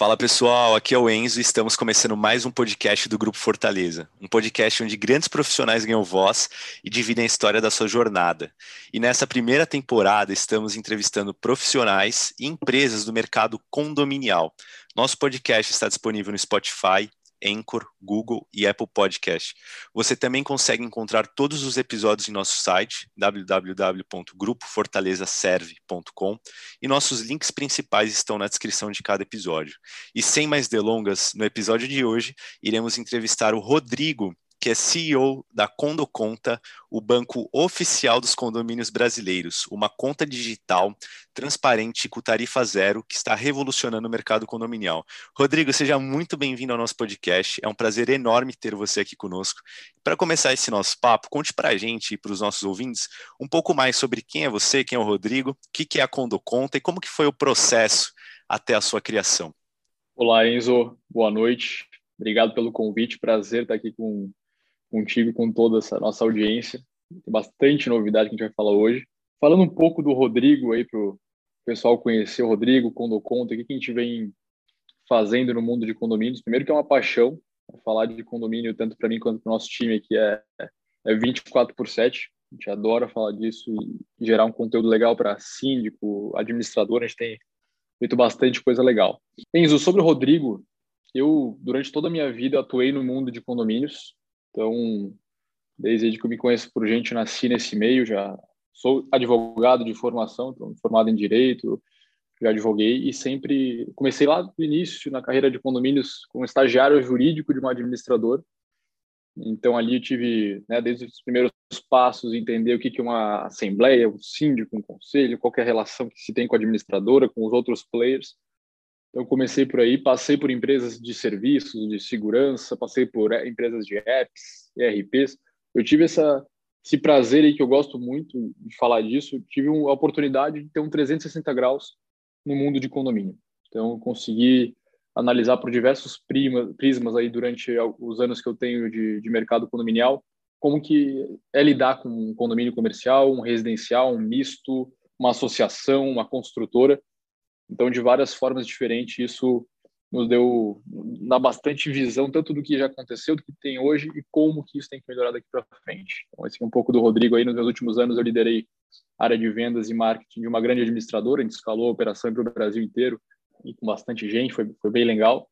Fala pessoal, aqui é o Enzo e estamos começando mais um podcast do Grupo Fortaleza. Um podcast onde grandes profissionais ganham voz e dividem a história da sua jornada. E nessa primeira temporada estamos entrevistando profissionais e empresas do mercado condominial. Nosso podcast está disponível no Spotify, Anchor, Google e Apple Podcast. Você também consegue encontrar todos os episódios em nosso site www.grupofortalezaserve.com e nossos links principais estão na descrição de cada episódio. E sem mais delongas, no episódio de hoje iremos entrevistar o Rodrigo, que é CEO da Condo Conta, o banco oficial dos condomínios brasileiros, uma conta digital transparente com tarifa zero que está revolucionando o mercado condominial. Rodrigo, seja muito bem-vindo ao nosso podcast. É um prazer enorme ter você aqui conosco. Para começar esse nosso papo, conte para a gente e para os nossos ouvintes um pouco mais sobre quem é você, quem é o Rodrigo, o que é a Condo Conta e como que foi o processo até a sua criação. Olá, Enzo. Boa noite. Obrigado pelo convite. Prazer estar aqui com contigo e com toda essa nossa audiência. Tem bastante novidade que a gente vai falar hoje. Falando um pouco do Rodrigo aí para o pessoal conhecer o Rodrigo, Condo Conta, o que a gente vem fazendo no mundo de condomínios. Primeiro que é uma paixão falar de condomínio, tanto para mim quanto para o nosso time aqui, é, é 24 por 7. A gente adora falar disso e gerar um conteúdo legal para síndico, administrador. A gente tem feito bastante coisa legal. Enzo, sobre o Rodrigo, eu, durante toda a minha vida, atuei no mundo de condomínios. Então, desde que eu me conheço por gente, nasci nesse meio, já sou advogado de formação, formado em direito, já advoguei e sempre comecei lá no início na carreira de condomínios como estagiário jurídico de um administrador. Então ali eu tive, né, desde os primeiros passos, entender o que que é uma assembleia, um síndico, um conselho, qualquer relação que se tem com a administradora, com os outros players. Então, comecei por aí, passei por empresas de serviços, de segurança, passei por eh, empresas de apps, ERPs. Eu tive essa, esse prazer aí que eu gosto muito de falar disso. Tive a oportunidade de ter um 360 graus no mundo de condomínio. Então, consegui analisar por diversos prismas aí durante os anos que eu tenho de, de mercado condominial, como que é lidar com um condomínio comercial, um residencial, um misto, uma associação, uma construtora então, de várias formas diferentes, isso nos deu na bastante visão tanto do que já aconteceu, do que tem hoje e como que isso tem que melhorar daqui para frente. Então, esse é um pouco do Rodrigo aí. Nos meus últimos anos, eu liderei área de vendas e marketing de uma grande administradora, a gente escalou a operação para o Brasil inteiro e com bastante gente, foi, foi bem legal.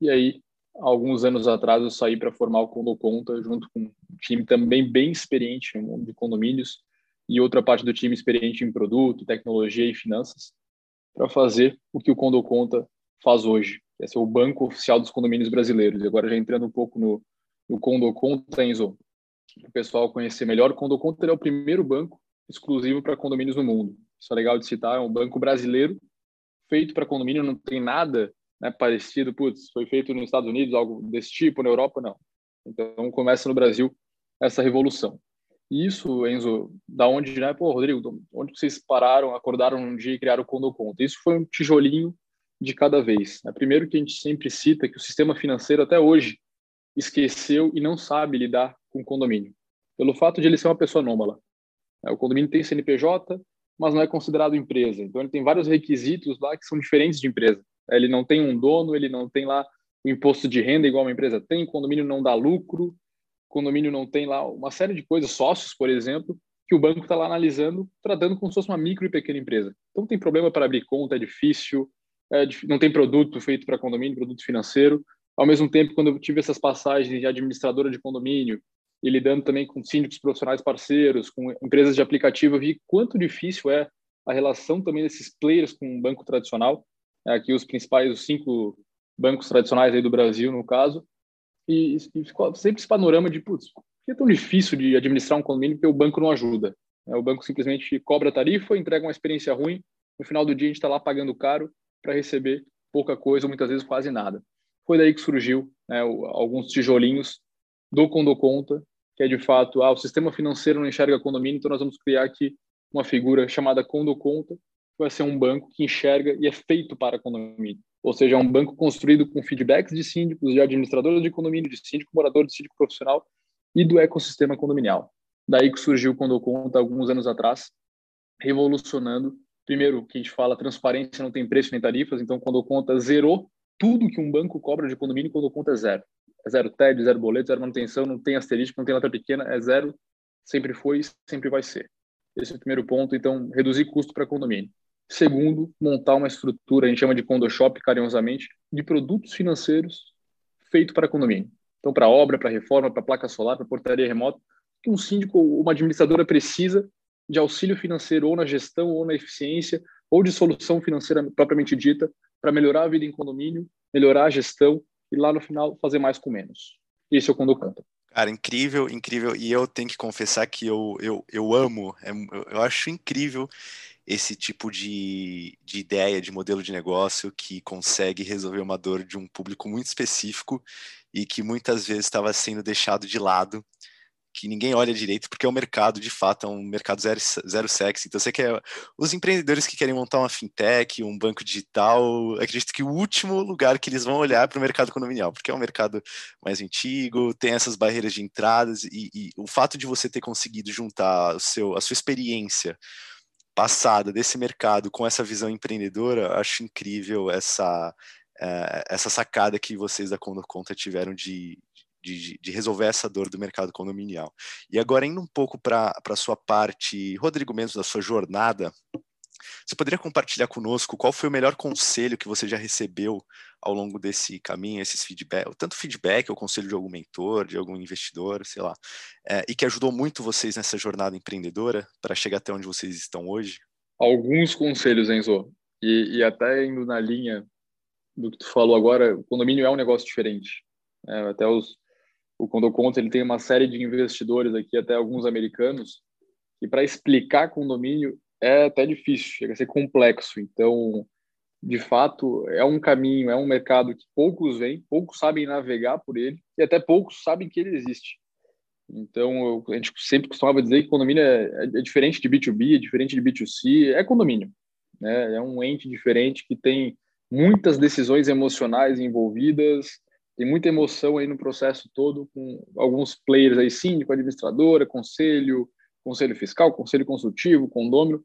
E aí, alguns anos atrás, eu saí para formar o Condo Conta, junto com um time também bem experiente no mundo de condomínios e outra parte do time experiente em produto, tecnologia e finanças para fazer o que o Condo Conta faz hoje, que é ser o banco oficial dos condomínios brasileiros. E agora já entrando um pouco no, no Condo Conta, Enzo, para o pessoal conhecer melhor, o Condo Conta é o primeiro banco exclusivo para condomínios no mundo. Isso é legal de citar, é um banco brasileiro feito para condomínio, não tem nada né, parecido, putz, foi feito nos Estados Unidos, algo desse tipo, na Europa, não. Então começa no Brasil essa revolução. Isso, Enzo, da onde, né? Pô, Rodrigo, onde vocês pararam, acordaram um dia e criaram o Condo Conta? Isso foi um tijolinho de cada vez. Né? Primeiro que a gente sempre cita que o sistema financeiro até hoje esqueceu e não sabe lidar com condomínio, pelo fato de ele ser uma pessoa anômala. O condomínio tem CNPJ, mas não é considerado empresa. Então ele tem vários requisitos lá que são diferentes de empresa. Ele não tem um dono, ele não tem lá o imposto de renda igual uma empresa tem, o condomínio não dá lucro, condomínio não tem lá uma série de coisas, sócios, por exemplo, que o banco está lá analisando, tratando como se fosse uma micro e pequena empresa. Então tem problema para abrir conta, é difícil, é, não tem produto feito para condomínio, produto financeiro. Ao mesmo tempo, quando eu tive essas passagens de administradora de condomínio e lidando também com síndicos profissionais parceiros, com empresas de aplicativo, eu vi quanto difícil é a relação também desses players com um banco tradicional. É, aqui os principais, os cinco bancos tradicionais aí do Brasil, no caso, e, e ficou sempre esse panorama de, putz, por que é tão difícil de administrar um condomínio porque o banco não ajuda? É, o banco simplesmente cobra tarifa, entrega uma experiência ruim, no final do dia a gente está lá pagando caro para receber pouca coisa, ou muitas vezes quase nada. Foi daí que surgiu né, alguns tijolinhos do Condo Conta, que é de fato, ah, o sistema financeiro não enxerga condomínio, então nós vamos criar aqui uma figura chamada Condo Conta, que vai ser um banco que enxerga e é feito para condomínio ou seja, é um banco construído com feedbacks de síndicos, de administradores de condomínio, de síndico, morador, de síndico profissional e do ecossistema condominial. Daí que surgiu eu conto alguns anos atrás, revolucionando. Primeiro, que a gente fala, transparência não tem preço nem tarifas, então quando conta zerou tudo que um banco cobra de condomínio quando conta é zero. É zero TED, zero boleto, zero manutenção, não tem asterisco, não tem letra pequena, é zero, sempre foi e sempre vai ser. Esse é o primeiro ponto, então, reduzir custo para condomínio. Segundo, montar uma estrutura, a gente chama de condo shop carinhosamente, de produtos financeiros feito para condomínio. Então, para obra, para reforma, para placa solar, para portaria remota, que um síndico ou uma administradora precisa de auxílio financeiro ou na gestão ou na eficiência ou de solução financeira propriamente dita para melhorar a vida em condomínio, melhorar a gestão e lá no final fazer mais com menos. Esse é o Condo Conta. Cara, incrível, incrível. E eu tenho que confessar que eu, eu, eu amo, é, eu acho incrível esse tipo de, de ideia, de modelo de negócio que consegue resolver uma dor de um público muito específico e que muitas vezes estava sendo deixado de lado que ninguém olha direito, porque é um mercado, de fato, é um mercado zero, zero sexy. Então, você quer. Os empreendedores que querem montar uma fintech, um banco digital, acredito que o último lugar que eles vão olhar é para o mercado condominial, porque é um mercado mais antigo, tem essas barreiras de entradas, e, e o fato de você ter conseguido juntar o seu, a sua experiência passada desse mercado com essa visão empreendedora, acho incrível essa. Uh, essa sacada que vocês da Conta tiveram de, de, de, resolver essa dor do mercado condominial. E agora, indo um pouco para a sua parte, Rodrigo, mesmo da sua jornada, você poderia compartilhar conosco qual foi o melhor conselho que você já recebeu ao longo desse caminho, esses feedback, tanto feedback ou conselho de algum mentor, de algum investidor, sei lá, é, e que ajudou muito vocês nessa jornada empreendedora para chegar até onde vocês estão hoje? Alguns conselhos, Enzo, e, e até indo na linha do que tu falou agora, o condomínio é um negócio diferente. É, até os, o Condoconto ele tem uma série de investidores aqui, até alguns americanos, e para explicar condomínio é até difícil, chega a ser complexo. Então, de fato, é um caminho, é um mercado que poucos vêm, poucos sabem navegar por ele, e até poucos sabem que ele existe. Então, eu, a gente sempre costumava dizer que condomínio é, é, diferente de B2B, é diferente de B2C, é condomínio. Né? É um ente diferente que tem muitas decisões emocionais envolvidas, tem muita emoção aí no processo todo, com alguns players aí, síndico, administradora, conselho, conselho fiscal, conselho consultivo, condômino.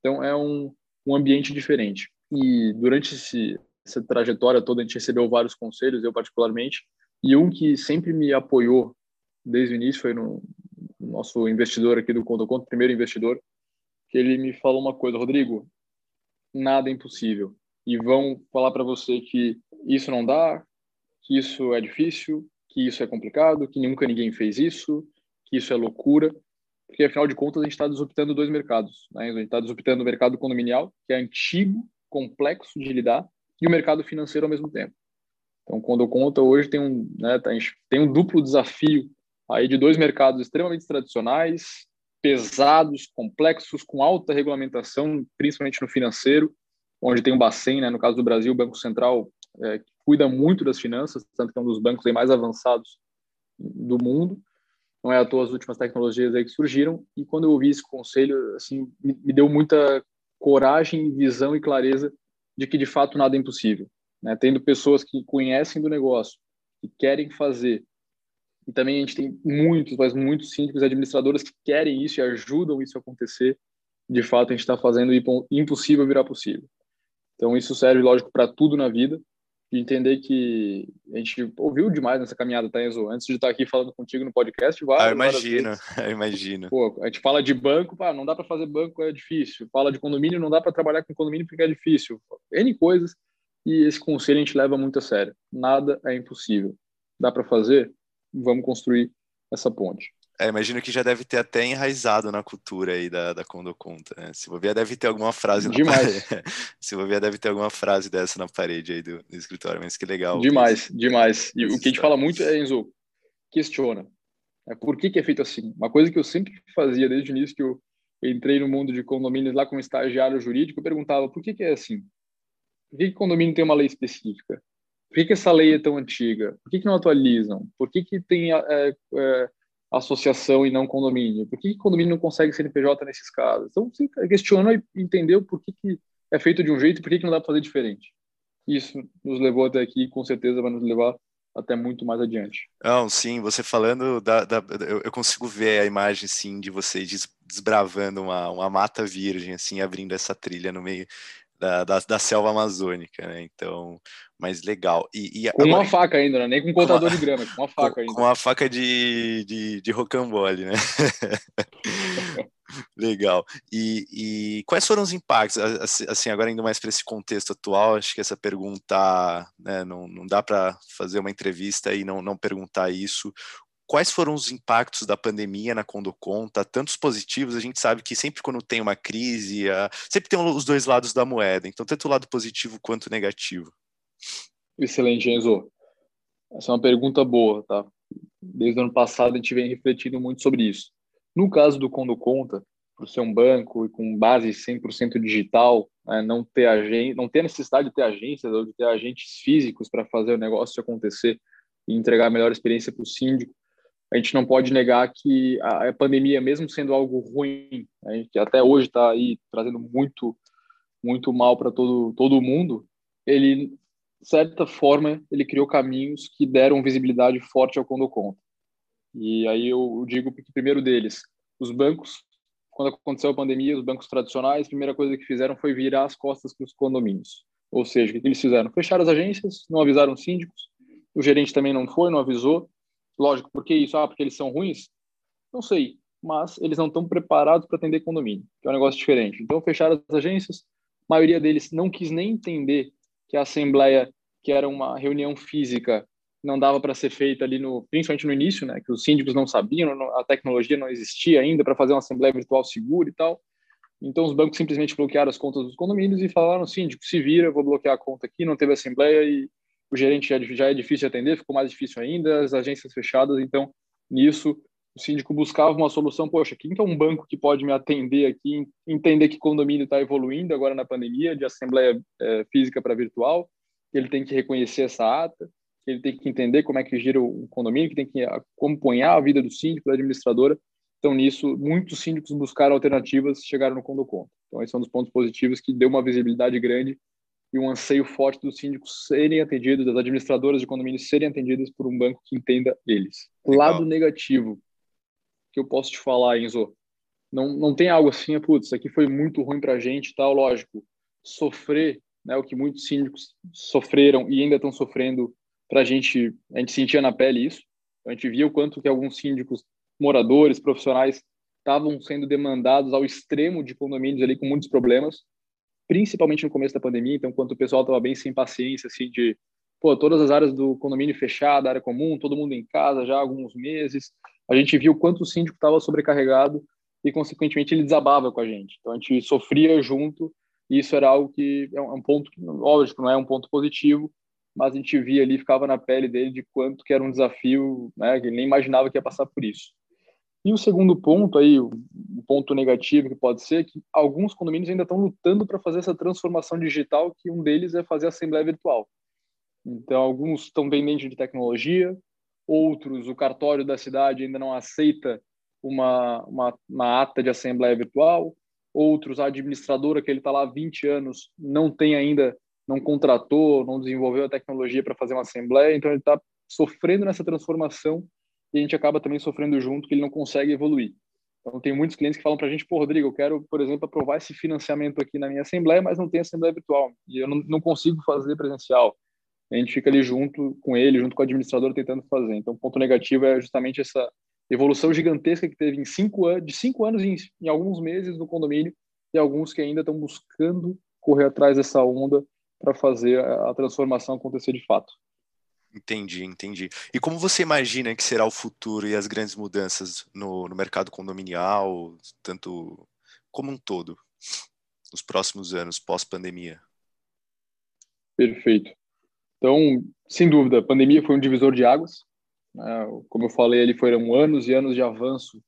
Então, é um, um ambiente diferente. E durante esse, essa trajetória toda, a gente recebeu vários conselhos, eu particularmente, e um que sempre me apoiou desde o início foi no, no nosso investidor aqui do Conto Conto, primeiro investidor, que ele me falou uma coisa, Rodrigo, nada é impossível. E vão falar para você que isso não dá, que isso é difícil, que isso é complicado, que nunca ninguém fez isso, que isso é loucura, porque afinal de contas a gente está disruptando dois mercados. Né? A gente está disruptando o mercado condominial, que é antigo, complexo de lidar, e o mercado financeiro ao mesmo tempo. Então, quando eu conto hoje tem um, né, tá, tem um duplo desafio aí de dois mercados extremamente tradicionais, pesados, complexos, com alta regulamentação, principalmente no financeiro, onde tem um Bacen, né, no caso do Brasil, o Banco Central é, cuida muito das finanças, tanto que é um dos bancos mais avançados do mundo. Não é à toa as últimas tecnologias aí que surgiram. E quando eu ouvi esse conselho, assim, me, deu muita coragem, visão e clareza de que de fato nada é impossível. Né? Tendo pessoas que conhecem do negócio, que querem fazer, e também a gente tem muitos, mas muitos síndicos e administradores que querem isso e ajudam isso a acontecer. De fato, a gente está fazendo impossível virar possível. Então, isso serve, lógico, para tudo na vida de entender que a gente ouviu demais nessa caminhada, tá, Enzo? Antes de estar aqui falando contigo no podcast, várias, ah, eu imagino, imagino. Pô, a gente fala de banco, pá, não dá para fazer banco, é difícil. Fala de condomínio, não dá para trabalhar com condomínio porque é difícil. N coisas, e esse conselho a gente leva muito a sério. Nada é impossível. Dá para fazer? Vamos construir essa ponte. É, imagino que já deve ter até enraizado na cultura aí da, da Condo Conta. Né? Se bobear, deve ter alguma frase Demais. na Se bobear, deve ter alguma frase dessa na parede aí do, do escritório, mas que legal. Demais, demais. E o que a gente fala muito é, Enzo, questiona. É, por que, que é feito assim? Uma coisa que eu sempre fazia desde o início que eu entrei no mundo de condomínios lá como estagiário jurídico, eu perguntava por que, que é assim? Por que, que condomínio tem uma lei específica? Por que, que essa lei é tão antiga? Por que, que não atualizam? Por que, que tem é, é, associação e não condomínio? Por que, condomínio não consegue CNPJ nesses casos? Então, você questionou e entendeu por que, que é feito de um jeito e por que, que não dá para fazer diferente. Isso nos levou até aqui e com certeza vai nos levar até muito mais adiante. Não, sim, você falando, da, da eu, consigo ver a imagem, sim, de vocês desbravando uma, uma mata virgem, assim, abrindo essa trilha no meio da, da, da, selva amazônica, né? Então, mas legal. E, e com agora, uma faca ainda, né? Nem com um contador com de grama, com uma faca com, ainda. Com uma faca de, de, de rocambole, né? legal. E, e, quais foram os impactos? Assim, agora indo mais para esse contexto atual, acho que essa pergunta, né, não, não dá para fazer uma entrevista e não, não perguntar isso quais foram os impactos da pandemia na Condoconta, tantos positivos, a gente sabe que sempre quando tem uma crise, sempre tem os dois lados da moeda, então tanto o lado positivo quanto o negativo. Excelente, Enzo. Essa é uma pergunta boa, tá? Desde o ano passado a gente vem refletindo muito sobre isso. No caso do Condoconta, por ser um banco e com base 100% digital, né, não ter agente, não ter necessidade de ter agências ou de ter agentes físicos para fazer o negócio acontecer e entregar a melhor experiência para o síndico, a gente não pode negar que a, pandemia, mesmo sendo algo ruim, né, que até hoje está aí trazendo muito, muito mal para todo todo mundo, ele, de certa forma, ele criou caminhos que deram visibilidade forte ao Condo Conta. E aí eu digo que primeiro deles, os bancos, quando aconteceu a pandemia, os bancos tradicionais, a primeira coisa que fizeram foi virar as costas para os condomínios. Ou seja, o que eles fizeram? Fecharam as agências, não avisaram os síndicos, o gerente também não foi, não avisou, Lógico, por que isso? Ah, porque eles são ruins? Não sei, mas eles não estão preparados para atender condomínio, que é um negócio diferente. Então, fecharam as agências, a maioria deles não quis nem entender que a assembleia, que era uma reunião física, não dava para ser feita ali no, principalmente no início, né, que os síndicos não sabiam, a tecnologia não existia ainda para fazer uma assembleia virtual segura e tal. Então os bancos simplesmente bloquearam as contas dos condomínios e falaram, síndico, se vira, vou bloquear a conta aqui, não teve assembleia e o gerente já, já é difícil de atender, ficou mais difícil ainda, as agências fechadas, então nisso o síndico buscava uma solução, poxa, quem que é um banco que pode me atender aqui, entender que condomínio está evoluindo agora na pandemia, de assembleia é, física para virtual, ele tem que reconhecer essa ata, ele tem que entender como é que gira o condomínio, que tem que acompanhar a vida do síndico, da administradora. Então, nisso, muitos síndicos buscaram alternativas, chegaram no Condoconta. Então, esse é um dos pontos positivos que deu uma visibilidade grande e um anseio forte dos síndicos serem atendidos, das administradoras de condomínios serem atendidas por um banco que entenda eles. Legal. Lado negativo que eu posso te falar, Enzo, não, não tem algo assim, putz, isso aqui foi muito ruim para a gente tal, lógico, sofrer, né, o que muitos síndicos sofreram e ainda estão sofrendo, para a gente, a gente sentia na pele isso, a gente via o quanto que alguns síndicos, moradores, profissionais, estavam sendo demandados ao extremo de condomínios ali com muitos problemas, principalmente no começo da pandemia, então quando o pessoal estava bem sem paciência, assim, de, pô, todas as áreas do condomínio fechada, área comum, todo mundo em casa já há alguns meses, a gente viu quanto o síndico estava sobrecarregado e, consequentemente, ele desabava com a gente. Então, a gente sofria junto e isso era algo que é um é ponto, lógico, não é um ponto positivo, mas a gente via ali, ficava na pele dele de quanto que era um desafio, né, que ele nem imaginava que ia passar por isso. E o segundo ponto aí, o ponto negativo que pode ser, que alguns condomínios ainda estão lutando para fazer essa transformação digital, que um deles é fazer assembleia virtual. Então, alguns estão dentro de tecnologia, outros, o cartório da cidade ainda não aceita uma, uma, uma ata de assembleia virtual, outros, a administradora que ele está lá há 20 anos não tem ainda, não contratou, não desenvolveu a tecnologia para fazer uma assembleia, então ele está sofrendo nessa transformação e a gente acaba também sofrendo junto que ele não consegue evoluir. Então, tem muitos clientes que falam para a gente, pô, Rodrigo, eu quero, por exemplo, aprovar esse financiamento aqui na minha assembleia, mas não tem assembleia virtual e eu não, não consigo fazer presencial. A gente fica ali junto com ele, junto com o administrador, tentando fazer. Então, o ponto negativo é justamente essa evolução gigantesca que teve em cinco anos, de cinco anos em, em alguns meses no condomínio e alguns que ainda estão buscando correr atrás dessa onda para fazer a transformação acontecer de fato. Entendi, entendi. E como você imagina que será o futuro e as grandes mudanças no, no mercado condominial, tanto como um todo, nos próximos anos, pós-pandemia? Perfeito. Então, sem dúvida, a pandemia foi um divisor de águas. Né? Como eu falei, ali foram anos e anos de avanço.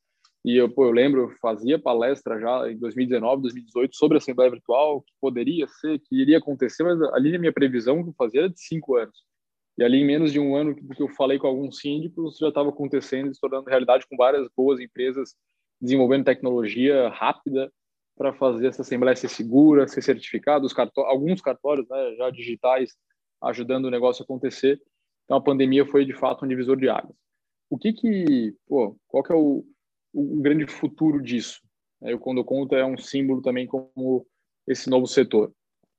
E eu, pô, eu lembro, eu fazia palestra já em 2019, 2018 sobre a Assembleia Virtual, que poderia ser, que iria acontecer, mas ali a minha previsão que eu fazia era de cinco anos. E ali, em menos de um ano do que eu falei com alguns síndicos, já estava acontecendo, se tornando realidade com várias boas empresas desenvolvendo tecnologia rápida para fazer essa assembleia ser segura, ser certificada, cartó alguns cartórios né, já digitais ajudando o negócio a acontecer. Então, a pandemia foi, de fato, um divisor de águas. O que que, pô, qual que é o, o grande futuro disso? Quando eu conto, é um símbolo também como esse novo setor.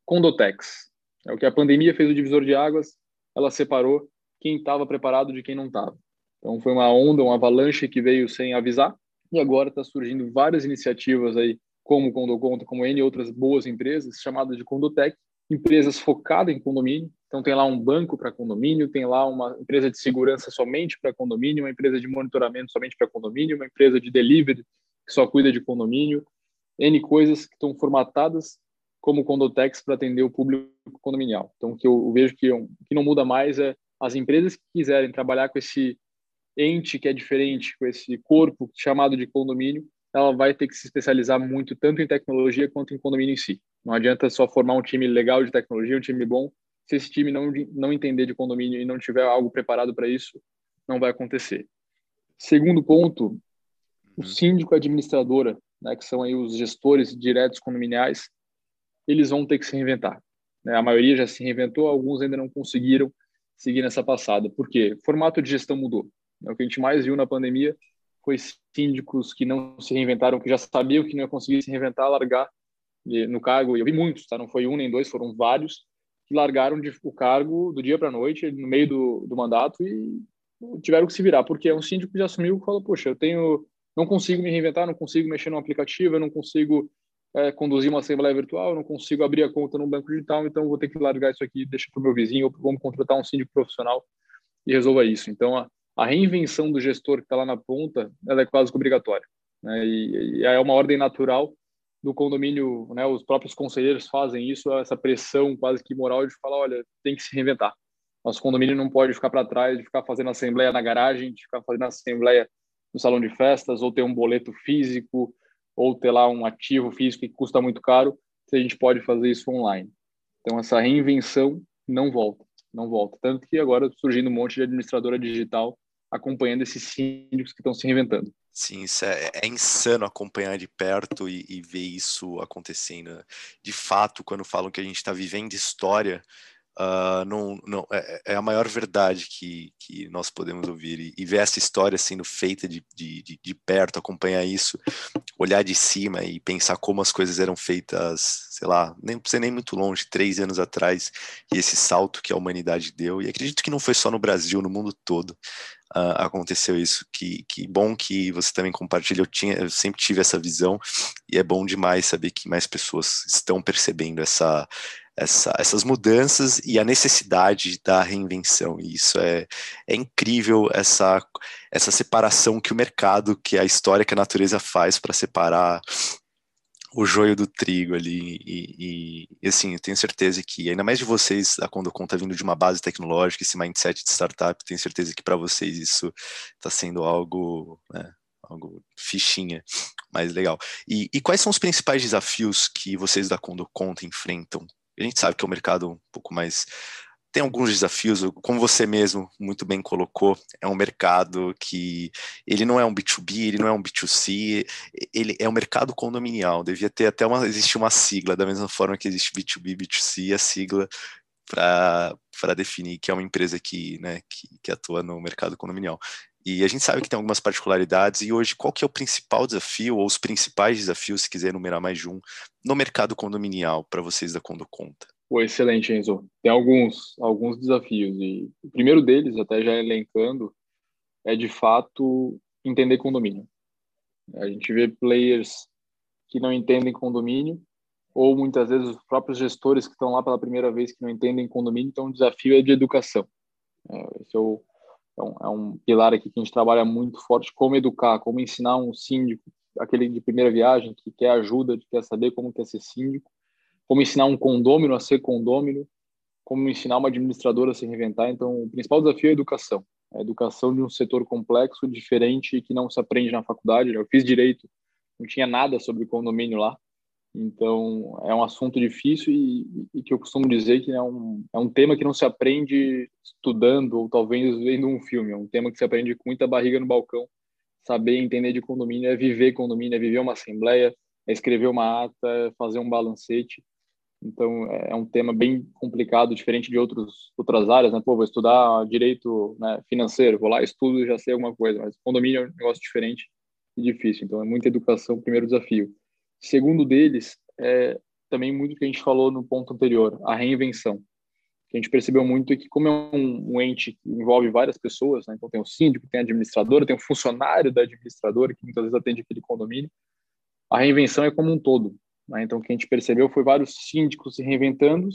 Condotex. É o que a pandemia fez o divisor de águas, ela separou quem estava preparado de quem não estava. Então foi uma onda, uma avalanche que veio sem avisar e agora está surgindo várias iniciativas aí, como Condoconta, como N outras boas empresas, chamadas de Condotec, empresas focadas em condomínio. Então tem lá um banco para condomínio, tem lá uma empresa de segurança somente para condomínio, uma empresa de monitoramento somente para condomínio, uma empresa de delivery que só cuida de condomínio, N coisas que estão formatadas como Condotex para atender o público condominial. Então, o que eu vejo que, que não muda mais é as empresas que quiserem trabalhar com esse ente que é diferente, com esse corpo chamado de condomínio, ela vai ter que se especializar muito tanto em tecnologia quanto em condomínio em si. Não adianta só formar um time legal de tecnologia, um time bom, se esse time não, não entender de condomínio e não tiver algo preparado para isso, não vai acontecer. Segundo ponto, o uhum. síndico administradora, né, que são aí os gestores diretos condominiais, eles vão ter que se reinventar. Né? A maioria já se reinventou, alguns ainda não conseguiram seguir nessa passada. Por quê? O formato de gestão mudou. É o que a gente mais viu na pandemia foi síndicos que não se reinventaram, que já sabiam que não ia conseguir se reinventar, largar no cargo. Eu vi muitos, tá? Não foi um nem dois, foram vários que largaram de, o cargo do dia para a noite, no meio do, do mandato e tiveram que se virar, porque é um síndico que já assumiu e falou: Poxa, eu tenho, não consigo me reinventar, não consigo mexer no aplicativo, eu não consigo é, conduzir uma assembleia virtual, não consigo abrir a conta no banco digital, então vou ter que largar isso aqui, deixa para o meu vizinho, ou vamos contratar um síndico profissional e resolva isso. Então, a, a reinvenção do gestor que está lá na ponta, ela é quase obrigatória. Né? E, e é uma ordem natural do condomínio, né? Os próprios conselheiros fazem isso, essa pressão quase que moral de falar, olha, tem que se reinventar. Nosso condomínio não pode ficar para trás, de ficar fazendo assembleia na garagem, de ficar fazendo assembleia no salão de festas, ou ter um boleto físico, ou ter lá um ativo físico que custa muito caro, se a gente pode fazer isso online. Então, essa reinvenção não volta, não volta. Tanto que agora surgindo um monte de administradora digital acompanhando esses síndicos que estão se reinventando. Sim, isso é, é insano acompanhar de perto e, e, ver isso acontecendo. De fato, quando falam que a gente está vivendo história, Uh, não, não, é, é, a maior verdade que, que nós podemos ouvir e, e ver essa história sendo feita de, de, de, perto, acompanhar isso, olhar de cima e pensar como as coisas eram feitas, sei lá, nem precisa nem muito longe, três anos atrás, e esse salto que a humanidade deu. E acredito que não foi só no Brasil, no mundo todo. Uh, aconteceu isso. Que, que bom que você também compartilha. Eu, tinha, eu sempre tive essa visão e é bom demais saber que mais pessoas estão percebendo essa, essa, essas mudanças e a necessidade da reinvenção. E isso é, é incrível, essa, essa separação que o mercado, que a história que a natureza faz para separar o joio do trigo ali. E, e, assim, eu tenho certeza que, ainda mais de vocês, a Quando Conta vindo de uma base tecnológica, esse mindset de startup, tenho certeza que para vocês isso está sendo algo. Né, algo fichinha, mais legal. E, e, quais são os principais desafios que vocês da Quando Conta enfrentam a gente sabe que é um mercado um pouco mais tem alguns desafios, como você mesmo muito bem colocou, é um mercado que ele não é um B2B, ele não é um B2C, ele é um mercado condominial. Devia ter até uma existe uma sigla da mesma forma que existe B2B, B2C, a sigla para definir que é uma empresa que, né, que, que atua no mercado condominial. E a gente sabe que tem algumas particularidades, e hoje qual que é o principal desafio, ou os principais desafios, se quiser enumerar mais de um, no mercado condominial para vocês da Condo Conta? Pô, excelente, Enzo. Tem alguns, alguns desafios, e o primeiro deles, até já elencando, é de fato entender condomínio. A gente vê players que não entendem condomínio, ou muitas vezes os próprios gestores que estão lá pela primeira vez que não entendem condomínio, então o desafio é de educação. É, esse é o, é um, é um pilar aqui que a gente trabalha muito forte, como educar, como ensinar um síndico, aquele de primeira viagem, que quer ajuda, que quer saber como quer ser síndico, como ensinar um condômino a ser condômino, como ensinar uma administradora a se reinventar. Então, o principal desafio é a educação. A educação de um setor complexo, diferente, que não se aprende na faculdade. Eu fiz direito, não tinha nada sobre condomínio lá. Então, é um assunto difícil e, e, que eu costumo dizer que é um, é um tema que não se aprende estudando ou talvez vendo um filme. É um tema que se aprende com muita barriga no balcão. Saber entender de condomínio é viver condomínio, é viver uma assembleia, é escrever uma ata, é fazer um balancete. Então, é, é um tema bem complicado, diferente de outros, outras áreas. Né? Pô, vou estudar direito né, financeiro, vou lá, estudo já sei alguma coisa. Mas condomínio é um negócio diferente e difícil. Então, é muita educação, primeiro desafio. Segundo deles é também muito que a gente falou no ponto anterior, a reinvenção. Que a gente percebeu muito é que como é um, um ente que envolve várias pessoas, né? então tem o síndico, tem a administradora, tem o funcionário da administradora que muitas vezes atende aquele condomínio, a reinvenção é como um todo. Né? Então o que a gente percebeu foi vários síndicos se reinventando,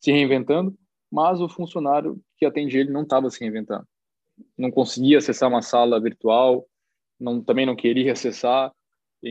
se reinventando, mas o funcionário que atende ele não estava se reinventando. Não conseguia acessar uma sala virtual, não, também não queria acessar,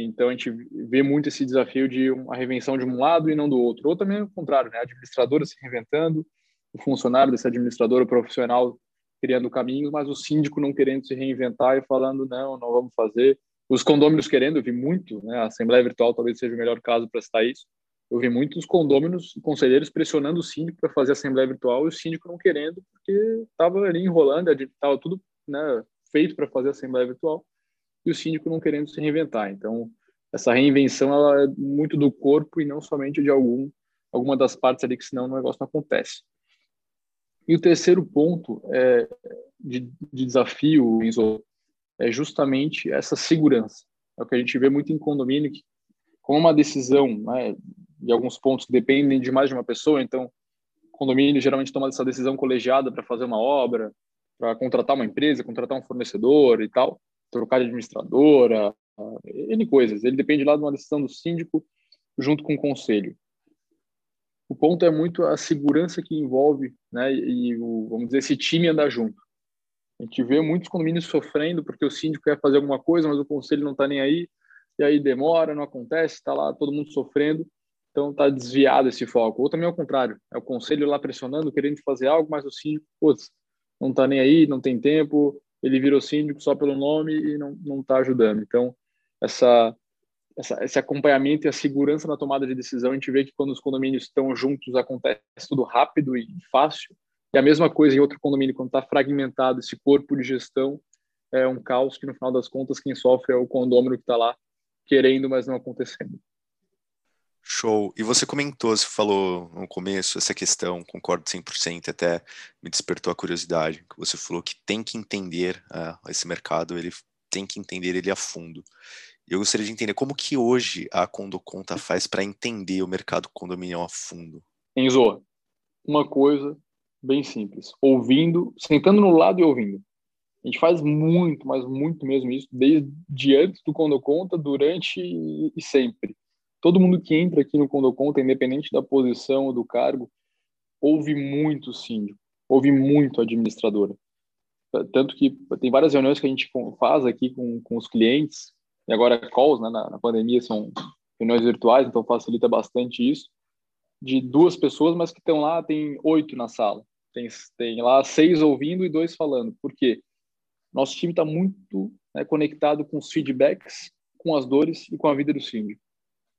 então a gente vê muito esse desafio de uma reinvenção de um lado e não do outro. Ou também o contrário, né? A administradora se reinventando, o funcionário desse administrador, o profissional criando caminhos, mas o síndico não querendo se reinventar e falando não, não vamos fazer. Os condôminos querendo, eu vi muito, né? A Assembleia Virtual talvez seja o melhor caso para citar isso. Eu vi muitos condôminos, conselheiros pressionando o síndico para fazer a Assembleia Virtual e o síndico não querendo, porque estava ali enrolando, estava tudo né, feito para fazer a Assembleia Virtual e o síndico não querendo se reinventar. Então, essa reinvenção ela é muito do corpo e não somente de algum alguma das partes ali que senão o negócio não acontece. E o terceiro ponto é, de, de desafio, Enzo, é justamente essa segurança. É o que a gente vê muito em condomínio, que com uma decisão, né, de alguns pontos que dependem de mais de uma pessoa, então condomínio geralmente toma essa decisão colegiada para fazer uma obra, para contratar uma empresa, contratar um fornecedor e tal trocar de administradora, N coisas. Ele depende lá de uma decisão do síndico junto com o conselho. O ponto é muito a segurança que envolve, né, e o, vamos dizer, esse time andar junto. A gente vê muitos condomínios sofrendo porque o síndico quer fazer alguma coisa, mas o conselho não está nem aí, e aí demora, não acontece, está lá todo mundo sofrendo, então está desviado esse foco. Ou também ao contrário, é o conselho lá pressionando, querendo fazer algo, mas o síndico, putz, não está nem aí, não tem tempo, ele virou síndico só pelo nome e não está ajudando. Então, essa, essa, esse acompanhamento e a segurança na tomada de decisão, a gente vê que quando os condomínios estão juntos acontece tudo rápido e fácil. E a mesma coisa em outro condomínio, quando está fragmentado, esse corpo de gestão é um caos que, no final das contas, quem sofre é o condômino que está lá querendo, mas não acontecendo. Show. E você comentou, você falou no começo essa questão, concordo 100%, até me despertou a curiosidade, que você falou que tem que entender uh, esse mercado, ele tem que entender ele a fundo. Eu gostaria de entender como que hoje a Condoconta faz para entender o mercado condominial a fundo. Enzo, uma coisa bem simples, ouvindo, sentando no lado e ouvindo. A gente faz muito, mas muito mesmo isso, desde antes do Condoconta, durante e sempre todo mundo que entra aqui no Condoconta, independente da posição ou do cargo, ouve muito síndico, ouve muito administradora. Tanto que tem várias reuniões que a gente faz aqui com, com os clientes, e agora calls, né, na, na pandemia são reuniões virtuais, então facilita bastante isso, de duas pessoas, mas que estão lá, tem oito na sala. Tem, tem lá seis ouvindo e dois falando. Por quê? Nosso time está muito né, conectado com os feedbacks, com as dores e com a vida do síndico.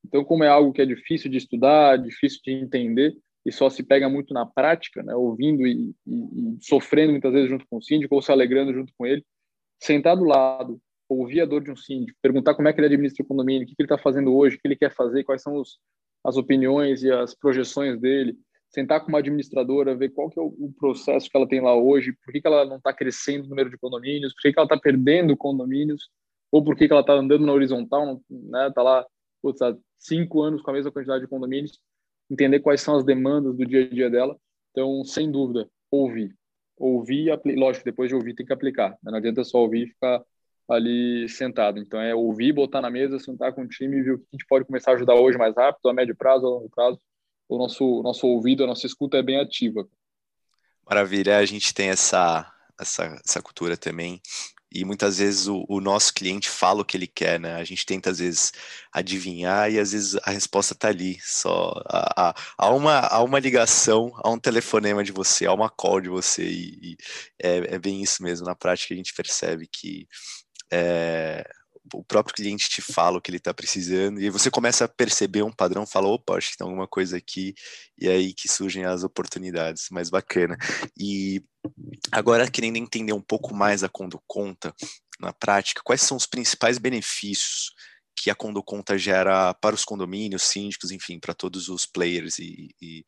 Então, como é algo que é difícil de estudar, difícil de entender, e só se pega muito na prática, né, ouvindo e, e, e, sofrendo muitas vezes junto com o síndico ou se alegrando junto com ele, sentar do lado, ouvir a dor de um síndico, perguntar como é que ele administra o condomínio, o que, ele está fazendo hoje, o que ele quer fazer, quais são os, as opiniões e as projeções dele, sentar com uma administradora, ver qual que é o, o processo que ela tem lá hoje, por que, que ela não está crescendo o número de condomínios, por que, que ela está perdendo condomínios, ou por que, que ela está andando na horizontal, né, tá lá putz, há cinco anos com a mesma quantidade de condomínios, entender quais são as demandas do dia a dia dela. Então, sem dúvida, ouvir. Ouvir, lógico, depois de ouvir tem que aplicar. Né? Não adianta só ouvir e ficar ali sentado. Então, é ouvir, botar na mesa, sentar com o time e ver o que a gente pode começar a ajudar hoje mais rápido, a médio prazo, a longo prazo. O nosso, nosso ouvido, a nossa escuta é bem ativa. Maravilha, a gente tem essa, essa, essa cultura também e muitas vezes o, o, nosso cliente fala o que ele quer, né? A gente tenta às vezes adivinhar e às vezes a resposta está ali. Só há, há, uma, há uma ligação, há um telefonema de você, há uma call de você e, e é, é, bem isso mesmo. Na prática a gente percebe que é, o próprio cliente te fala o que ele está precisando, e você começa a perceber um padrão, fala, opa, acho que tem alguma coisa aqui, e é aí que surgem as oportunidades, mais bacana. E agora, querendo entender um pouco mais a Condoconta, na prática, quais são os principais benefícios que a Condoconta gera para os condomínios, síndicos, enfim, para todos os players e, e,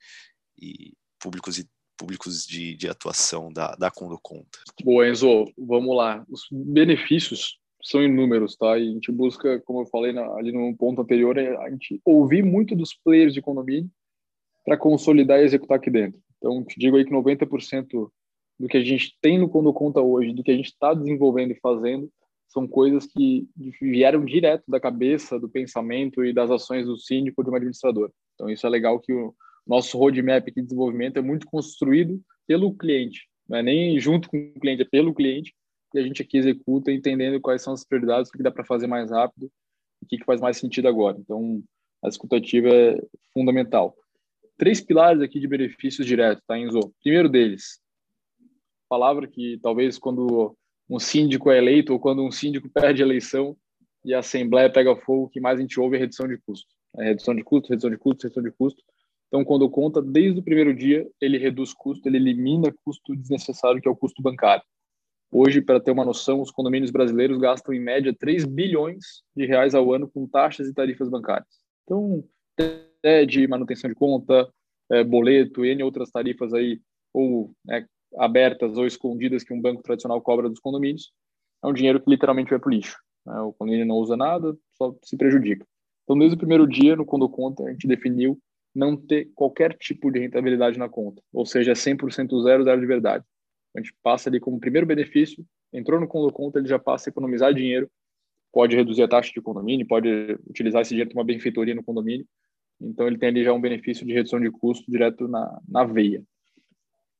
e públicos e públicos de, de atuação da, da Condoconta? Boa, Enzo, vamos lá. Os benefícios são inúmeros, tá? E a gente busca, como eu falei na, ali no ponto anterior, é a gente ouvir muito dos players de condomínio para consolidar e executar aqui dentro. Então, te digo aí que 90% do que a gente tem no Quando Conta hoje, do que a gente está desenvolvendo e fazendo, são coisas que vieram direto da cabeça, do pensamento e das ações do síndico de uma administradora. Então, isso é legal que o nosso roadmap de desenvolvimento é muito construído pelo cliente, não é nem junto com o cliente, é pelo cliente, e a gente aqui executa entendendo quais são as prioridades, o que dá para fazer mais rápido, o que faz mais sentido agora. Então, a escutativa é fundamental. Três pilares aqui de benefícios diretos, tá, Enzo? Primeiro deles, palavra que talvez quando um síndico é eleito ou quando um síndico perde a eleição e a assembleia pega fogo, o que mais a gente ouve é redução de custo. É redução de custo, redução de custo, redução de custo. Então, quando conta, desde o primeiro dia, ele reduz custo, ele elimina custo desnecessário, que é o custo bancário. Hoje, para ter uma noção, os condomínios brasileiros gastam em média 3 bilhões de reais ao ano com taxas e tarifas bancárias. Então, de manutenção de conta, é, boleto, N outras tarifas aí, ou é, abertas ou escondidas que um banco tradicional cobra dos condomínios, é um dinheiro que literalmente vai para o lixo. Né? O condomínio não usa nada, só se prejudica. Então, desde o primeiro dia, no Condo Conta, a gente definiu não ter qualquer tipo de rentabilidade na conta, ou seja, 100% zero, zero de verdade. A gente passa ali como primeiro benefício, entrou no Condo Conta, ele já passa a economizar dinheiro, pode reduzir a taxa de condomínio, pode utilizar esse dinheiro para uma benfeitoria no condomínio, então ele tem ali já um benefício de redução de custo direto na, na veia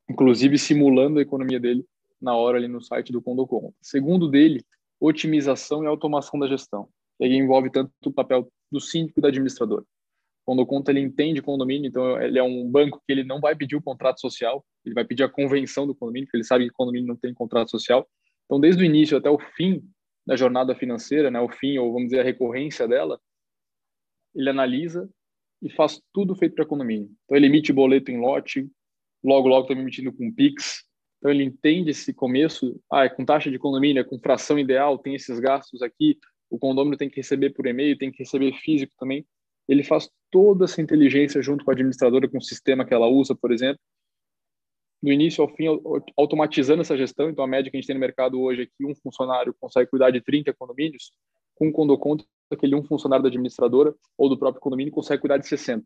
inclusive simulando a economia dele na hora ali no site do Condocom. Segundo dele, otimização e automação da gestão. E aí envolve tanto o papel do síndico e da administradora. Quando conta ele entende condomínio, então ele é um banco que ele não vai pedir o contrato social, ele vai pedir a convenção do condomínio, porque ele sabe que condomínio não tem contrato social. Então, desde o início até o fim da jornada financeira, né, o fim ou vamos dizer a recorrência dela, ele analisa e faz tudo feito para condomínio. Então, ele emite boleto em lote, logo, logo também emitindo com Pix. Então, ele entende esse começo, ah, é com taxa de condomínio, é com fração ideal, tem esses gastos aqui, o condomínio tem que receber por e-mail, tem que receber físico também. Ele faz toda essa inteligência junto com a administradora, com o sistema que ela usa, por exemplo, do início ao fim, automatizando essa gestão. Então, a média que a gente tem no mercado hoje é que um funcionário consegue cuidar de 30 condomínios, com o condoconto, aquele um funcionário da administradora ou do próprio condomínio consegue cuidar de 60.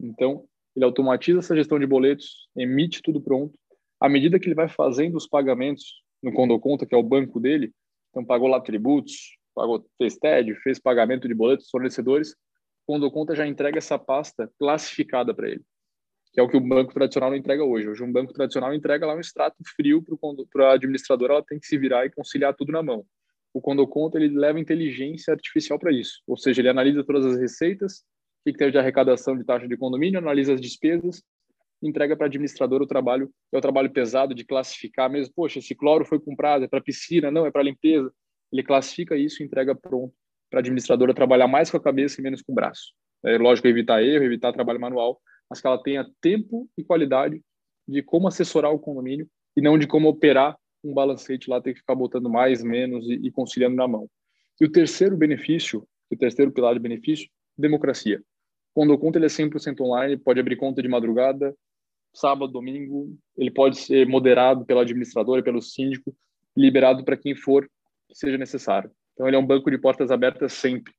Então, ele automatiza essa gestão de boletos, emite tudo pronto. À medida que ele vai fazendo os pagamentos no Condoconta, que é o banco dele, então pagou lá tributos, pagou fez TED, fez pagamento de boletos fornecedores, o Condoconta já entrega essa pasta classificada para ele, que é o que o banco tradicional não entrega hoje. Hoje um banco tradicional entrega lá um extrato frio para a administradora, ela tem que se virar e conciliar tudo na mão. O Condoconta ele leva inteligência artificial para isso, ou seja, ele analisa todas as receitas, o que teve de arrecadação de taxa de condomínio, analisa as despesas, entrega para a administradora o trabalho, é o trabalho pesado de classificar mesmo, poxa, esse cloro foi comprado, é para piscina, não, é para limpeza. Ele classifica isso e entrega pronto para a administradora trabalhar mais com a cabeça e menos com o braço. É lógico evitar erro, evitar trabalho manual, mas que ela tenha tempo e qualidade de como assessorar o condomínio e não de como operar um balancete lá, ter que ficar botando mais, menos e, e conciliando na mão. E o terceiro benefício, o terceiro pilar de benefício, democracia. Quando o conta ele é 100% online, pode abrir conta de madrugada, sábado, domingo, ele pode ser moderado pelo administrador e pelo síndico, liberado para quem for seja necessário. Então ele é um banco de portas abertas sempre.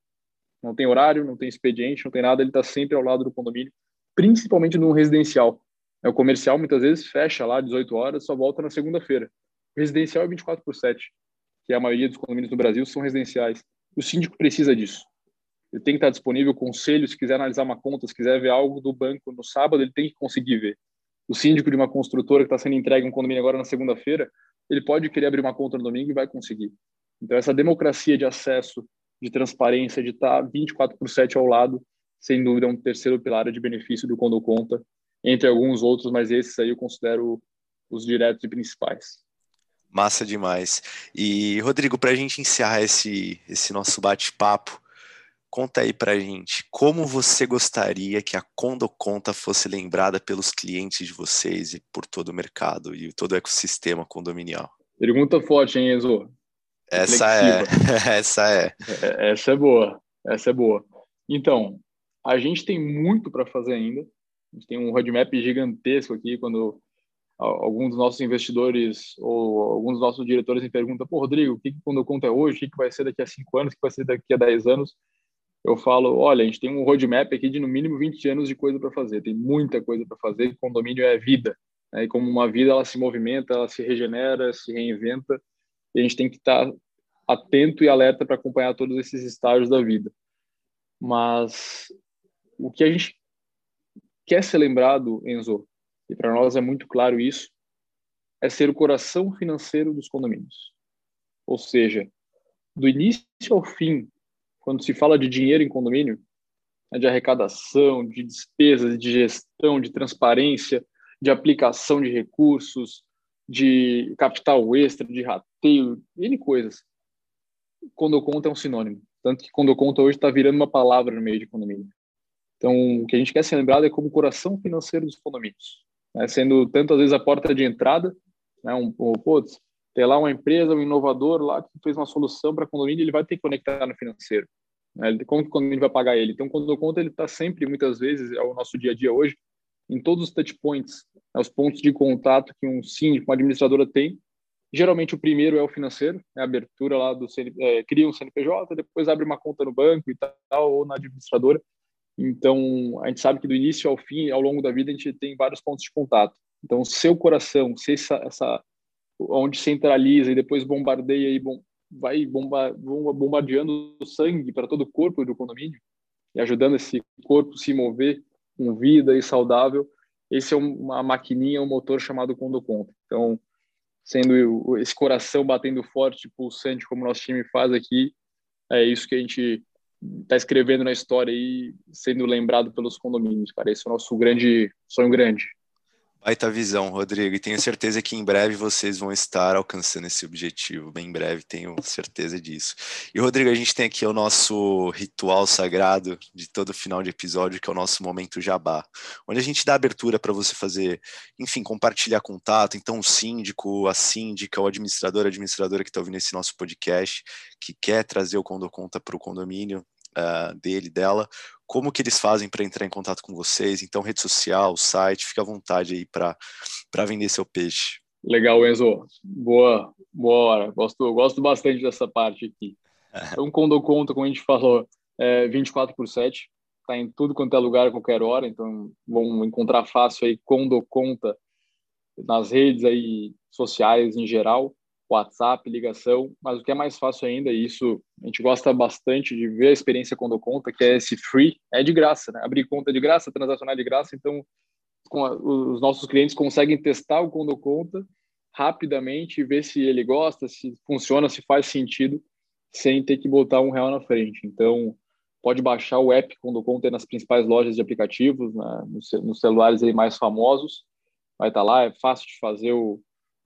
Não tem horário, não tem expediente, não tem nada, ele está sempre ao lado do condomínio, principalmente no residencial. É, o comercial muitas vezes fecha lá 18 horas, só volta na segunda-feira. O residencial é 24 por 7, que a maioria dos condomínios no Brasil são residenciais. O síndico precisa disso ele tem que estar disponível, conselho, se quiser analisar uma conta, se quiser ver algo do banco no sábado, ele tem que conseguir ver. O síndico de uma construtora que está sendo entregue um condomínio agora na segunda-feira, ele pode querer abrir uma conta no domingo e vai conseguir. Então, essa democracia de acesso, de transparência, de estar 24 por 7 ao lado, sem dúvida, é um terceiro pilar de benefício do Condo Conta, entre alguns outros, mas esses aí eu considero os diretos e principais. Massa demais. E, Rodrigo, para a gente encerrar esse, esse nosso bate-papo, Conta aí pra gente como você gostaria que a Condoconta fosse lembrada pelos clientes de vocês e por todo o mercado e todo o ecossistema condominial. Pergunta forte, hein, Enzo? Essa é, essa é. é. Essa é boa, essa é boa. Então, a gente tem muito para fazer ainda. A gente tem um roadmap gigantesco aqui quando alguns dos nossos investidores ou alguns dos nossos diretores me perguntam, pô, Rodrigo, o que, que quando conta é hoje, o que, que vai ser daqui a cinco anos, o que vai ser daqui a dez anos? Eu falo, olha, a gente tem um roadmap aqui de no mínimo 20 anos de coisa para fazer, tem muita coisa para fazer, condomínio é vida, né? e como uma vida ela se movimenta, ela se regenera, se reinventa, e a gente tem que estar tá atento e alerta para acompanhar todos esses estágios da vida. Mas o que a gente quer ser lembrado, Enzo, e para nós é muito claro isso, é ser o coração financeiro dos condomínios. Ou seja, do início ao fim, quando se fala de dinheiro em condomínio, é de arrecadação, de despesas, de gestão, de transparência, de aplicação de recursos, de capital extra, de rateio, N coisas. Quando conta é um sinônimo. Tanto que quando conta hoje está virando uma palavra no meio de condomínio. Então, o que a gente quer ser lembrado é como coração financeiro dos condomínios né, sendo tanto às vezes a porta de entrada, né, um, um putz, lá uma empresa, um inovador lá que fez uma solução para condomínio, ele vai ter que conectar no financeiro. Né, como que o condomínio vai pagar ele? Então, quando eu conto, ele está sempre, muitas vezes, é o nosso dia a dia hoje, em todos os touch points, né, os pontos de contato que um síndico, uma administradora tem. Geralmente o primeiro é o financeiro, é a abertura lá do CN, é, cria um CNPJ, depois abre uma conta no banco e tal, ou na administradora. Então, a gente sabe que do início ao fim, ao longo da vida, a gente tem vários pontos de contato. Então, seu coração, se essa, essa onde centraliza e depois bombardeia e bom, vai bomba, bombardeando o sangue para todo o corpo do condomínio e ajudando esse corpo se mover com vida e saudável, esse é uma maquininha, um motor chamado Condoconta. Então, sendo esse coração batendo forte, pulsante, como nosso time faz aqui, é isso que a gente tá escrevendo na história e sendo lembrado pelos condomínios, cara. Esse é o nosso grande sonho grande. Baita visão, Rodrigo, e tenho certeza que em breve vocês vão estar alcançando esse objetivo, bem breve, tenho certeza disso. E, Rodrigo, a gente tem aqui o nosso ritual sagrado de todo final de episódio, que é o nosso momento jabá, onde a gente dá abertura para você fazer, enfim, compartilhar contato. Então, o síndico, a síndica, o administrador, a administradora que está ouvindo esse nosso podcast, que quer trazer o Condo Conta para o condomínio, uh, dele, dela, como que eles fazem para entrar em contato com vocês? Então, rede social, site, fica à vontade aí para vender seu peixe. Legal, Enzo. Boa, boa hora. Gosto, gosto bastante dessa parte aqui. Então, quando eu conto, como a gente falou, é 24 por 7, tá em tudo quanto é lugar, qualquer hora, então vão encontrar fácil aí quando conta nas redes aí sociais em geral. WhatsApp, ligação, mas o que é mais fácil ainda, e isso a gente gosta bastante de ver a experiência quando conta, que é esse free, é de graça, né? Abrir conta de graça, transacionar de graça, então os nossos clientes conseguem testar o quando conta rapidamente ver se ele gosta, se funciona, se faz sentido, sem ter que botar um real na frente. Então, pode baixar o app quando conta nas principais lojas de aplicativos, né? nos, celulares aí mais famosos, vai estar lá, é fácil de fazer o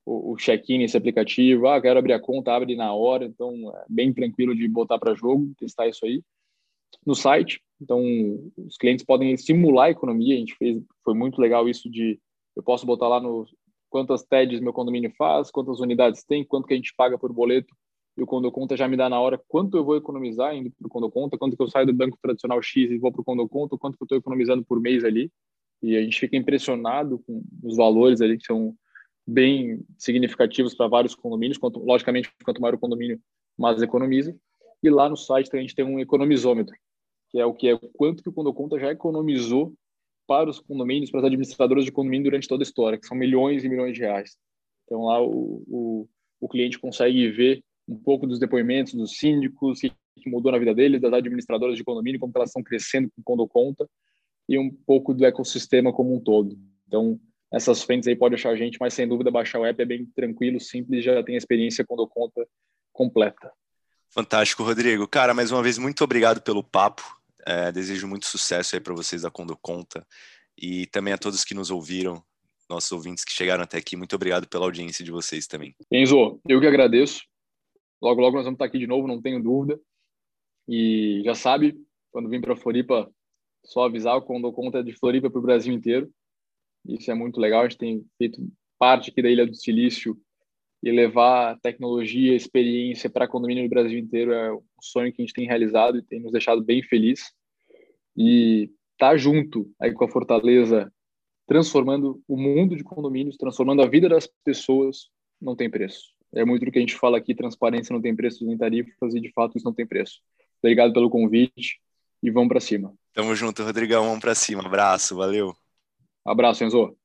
o, check-in nesse aplicativo. Ah, quero abrir a conta, abre na hora. Então, é bem tranquilo de botar para jogo, testar isso aí. No site, então, os clientes podem simular a economia. A gente fez, foi muito legal isso de, eu posso botar lá no quantas TEDs meu condomínio faz, quantas unidades tem, quanto que a gente paga por boleto. E o Condo Conta já me dá na hora quanto eu vou economizar indo para o Condo Conta, quanto que eu saio do banco tradicional X e vou para o Condo Conta, quanto que eu estou economizando por mês ali. E a gente fica impressionado com os valores ali que são bem significativos para vários condomínios, quanto, logicamente, quanto maior o condomínio, mais economiza. E lá no site a gente tem um economizômetro, que é o que é quanto que o Condoconta já economizou para os condomínios, para as administradoras de condomínio durante toda a história, que são milhões e milhões de reais. Então lá o, o, o cliente consegue ver um pouco dos depoimentos dos síndicos, o que mudou na vida deles, das administradoras de condomínio, como elas estão crescendo com o Condoconta, e um pouco do ecossistema como um todo. Então, essas frentes aí pode achar a gente, mas sem dúvida baixar o app é bem tranquilo, simples, já tem a experiência quando conta completa. Fantástico, Rodrigo. Cara, mais uma vez, muito obrigado pelo papo. É, desejo muito sucesso aí para vocês da Condo Conta e também a todos que nos ouviram, nossos ouvintes que chegaram até aqui. Muito obrigado pela audiência de vocês também. Enzo, eu que agradeço. Logo, logo nós vamos estar aqui de novo, não tenho dúvida. E já sabe, quando vim para Floripa, só avisar, o Condo Conta é de Floripa para o Brasil inteiro. Isso é muito legal. A gente tem feito parte aqui da Ilha do Silício e levar tecnologia, experiência para condomínio do Brasil inteiro é um sonho que a gente tem realizado e tem nos deixado bem feliz. E estar tá junto aí com a Fortaleza transformando o mundo de condomínios, transformando a vida das pessoas, não tem preço. É muito do que a gente fala aqui, transparência não tem preço nem tarifas, e de fato isso não tem preço. Obrigado pelo convite e vamos para cima. Tamo junto, Rodrigão, vamos para cima. Abraço, valeu. Abraço, Enzo.